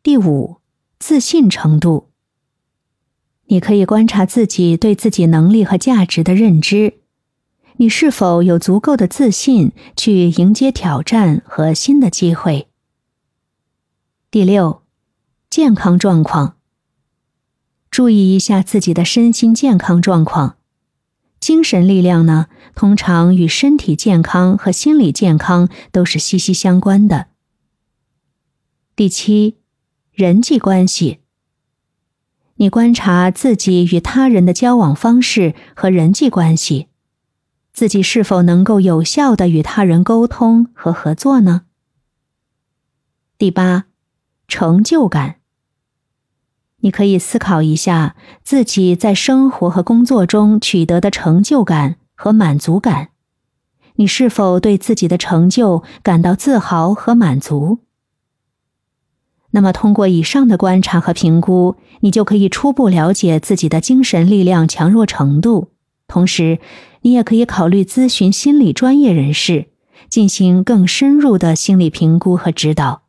第五，自信程度。你可以观察自己对自己能力和价值的认知，你是否有足够的自信去迎接挑战和新的机会。第六，健康状况。注意一下自己的身心健康状况。精神力量呢，通常与身体健康和心理健康都是息息相关的。第七。人际关系，你观察自己与他人的交往方式和人际关系，自己是否能够有效的与他人沟通和合作呢？第八，成就感。你可以思考一下自己在生活和工作中取得的成就感和满足感，你是否对自己的成就感到自豪和满足？那么，通过以上的观察和评估，你就可以初步了解自己的精神力量强弱程度。同时，你也可以考虑咨询心理专业人士，进行更深入的心理评估和指导。